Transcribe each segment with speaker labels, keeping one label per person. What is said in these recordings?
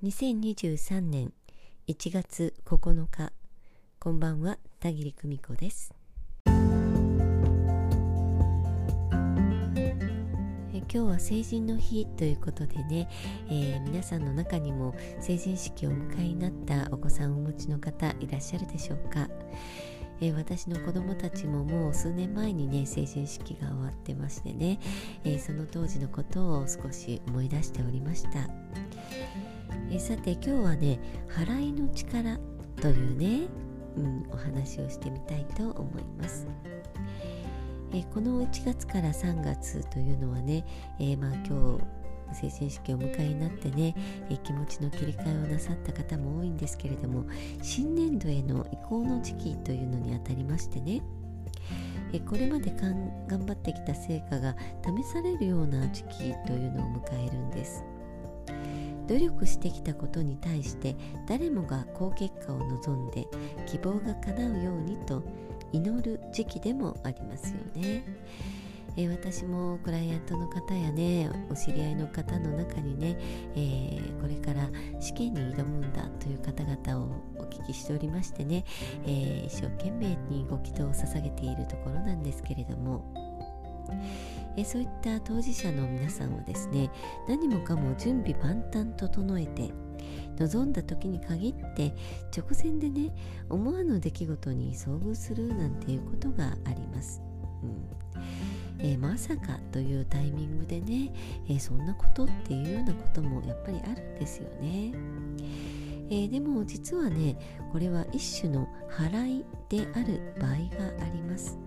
Speaker 1: 2023年1月9日こんばんは田切久美子です。今日は成人の日ということでね、えー、皆さんの中にも成人式をお迎えになったお子さんをお持ちの方いらっしゃるでしょうか。え、私の子供たちももう数年前にね成人式が終わってましてね、え、その当時のことを少し思い出しておりました、えさて今日はね払いの力というね、うん、お話をしてみたいと思います。えこの1月から3月というのはね、えー、まあ今日成人式をお迎えになってね、え気持ちの切り替えをなさった方も多いんですけれども新年度への移行の時期というのにあたりましてねえこれまで頑張ってきた成果が試されるような時期というのを迎えるんです。努力してきたことに対して誰もが好結果を望んで希望が叶うようにと祈る時期でもありますよね。えー、私もクライアントの方やねお知り合いの方の中にね、えー、これから試験に挑むんだという方々をお聞きしておりましてね、えー、一生懸命にご祈祷を捧げているところなんですけれどもえそういった当事者の皆さんはですね何もかも準備万端整えて望んだ時に限って直前でね思わぬ出来事に遭遇するなんていうことがあります。うんえ、まさかというタイミングでね、え、そんなことっていうようなこともやっぱりあるんですよね。えー、でも実はねこれは一種の払いである場合があります。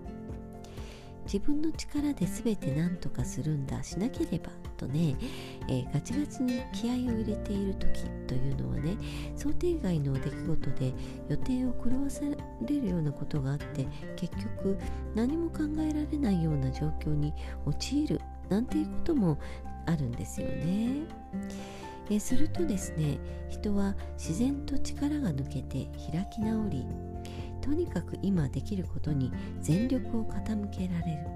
Speaker 1: 自分の力で全て何とかするんだしなければとね、えー、ガチガチに気合を入れている時というのはね想定外の出来事で予定を狂わされるようなことがあって結局何も考えられないような状況に陥るなんていうこともあるんですよね。えするとですね人は自然と力が抜けて開き直りとにかく今できることに全力を傾けられる。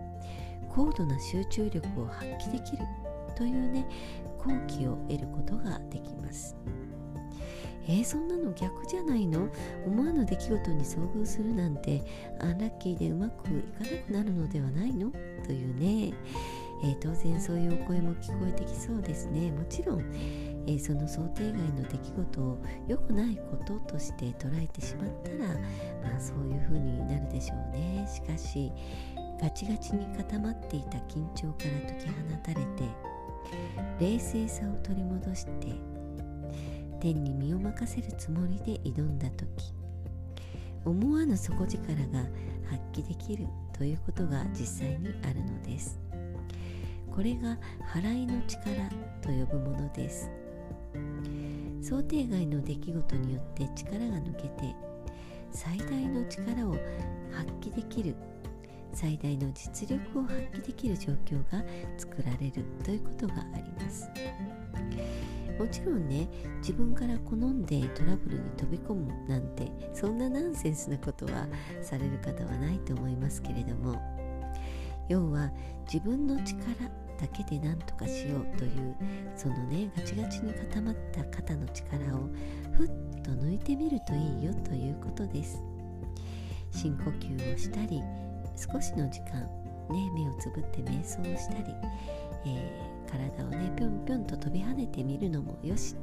Speaker 1: 高度な集中力を発揮できるというね好機を得ることができます。えー、そんなの逆じゃないの？思わぬ出来事に遭遇するなんてアンラッキーでうまくいかなくなるのではないの？というね、えー、当然そういうお声も聞こえてきそうですね。もちろんえー、その想定外の出来事を良くないこととして捉えてしまったら、まあ、そういうふうになるでしょうね。しかしガチガチに固まっていた緊張から解き放たれて冷静さを取り戻して天に身を任せるつもりで挑んだ時思わぬ底力が発揮できるということが実際にあるのです。これが払いの力と呼ぶものです。想定外の出来事によって力が抜けて最大の力を発揮できる最大の実力を発揮できる状況が作られるということがあります。もちろんね自分から好んでトラブルに飛び込むなんてそんなナンセンスなことはされる方はないと思いますけれども要は自分の力だけで何とかしようというそのねガチガチに固まった肩の力をふっと抜いてみるといいよということです。深呼吸をしたり少しの時間ね目をつぶって瞑想をしたり、えー、体をねぴょんぴょんと飛び跳ねてみるのもよし。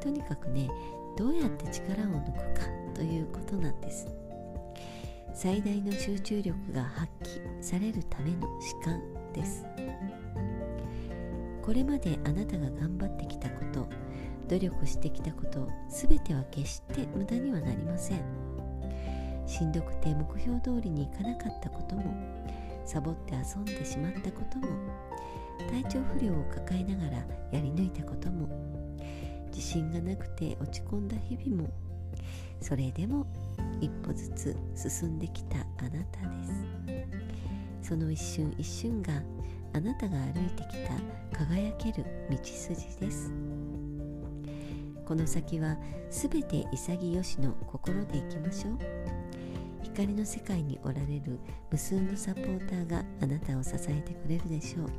Speaker 1: とにかくねどうやって力を抜くかということなんです。最大の集中力が発揮されるための時間。です。これまであなたが頑張ってきたこと努力してきたこと全ては決して無駄にはなりません。しんどくて目標通りにいかなかったこともサボって遊んでしまったことも体調不良を抱えながらやり抜いたことも自信がなくて落ち込んだ日々もそれでも一歩ずつ進んできたあなたです。その一瞬一瞬があなたが歩いてきた輝ける道筋です。この先はすべて潔しの心でいきましょう。光の世界におられる無数のサポーターがあなたを支えてくれるでしょう。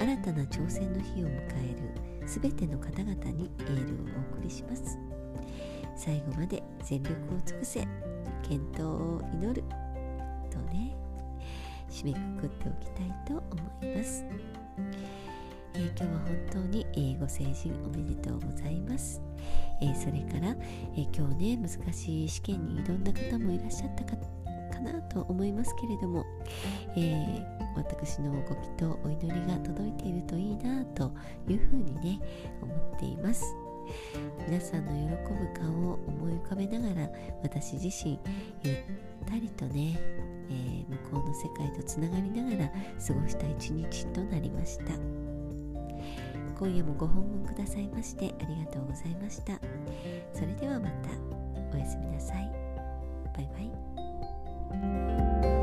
Speaker 1: 新たな挑戦の日を迎える全ての方々にエールをお送りします。最後まで全力を尽くせ。健闘を祈る。締めくくっておきたいと思います、えー、今日は本当に、えー、ご成人おめでとうございます、えー、それから、え今日ね難しい試験に挑んだ方もいらっしゃったかかなと思いますけれども、え私のご祈祷お祈りが届いているといいなというふうにね思っています。皆さんの喜ぶ顔を思い浮かべながら私自身ゆったりとね、えー、向こうの世界とつながりながら過ごした一日となりました。今夜もご訪問くださいましてありがとうございました。それではまた。おやすみなさい。バイバイ。